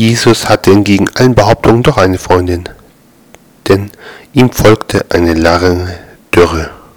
Jesus hatte entgegen allen Behauptungen doch eine Freundin, denn ihm folgte eine lange Dürre.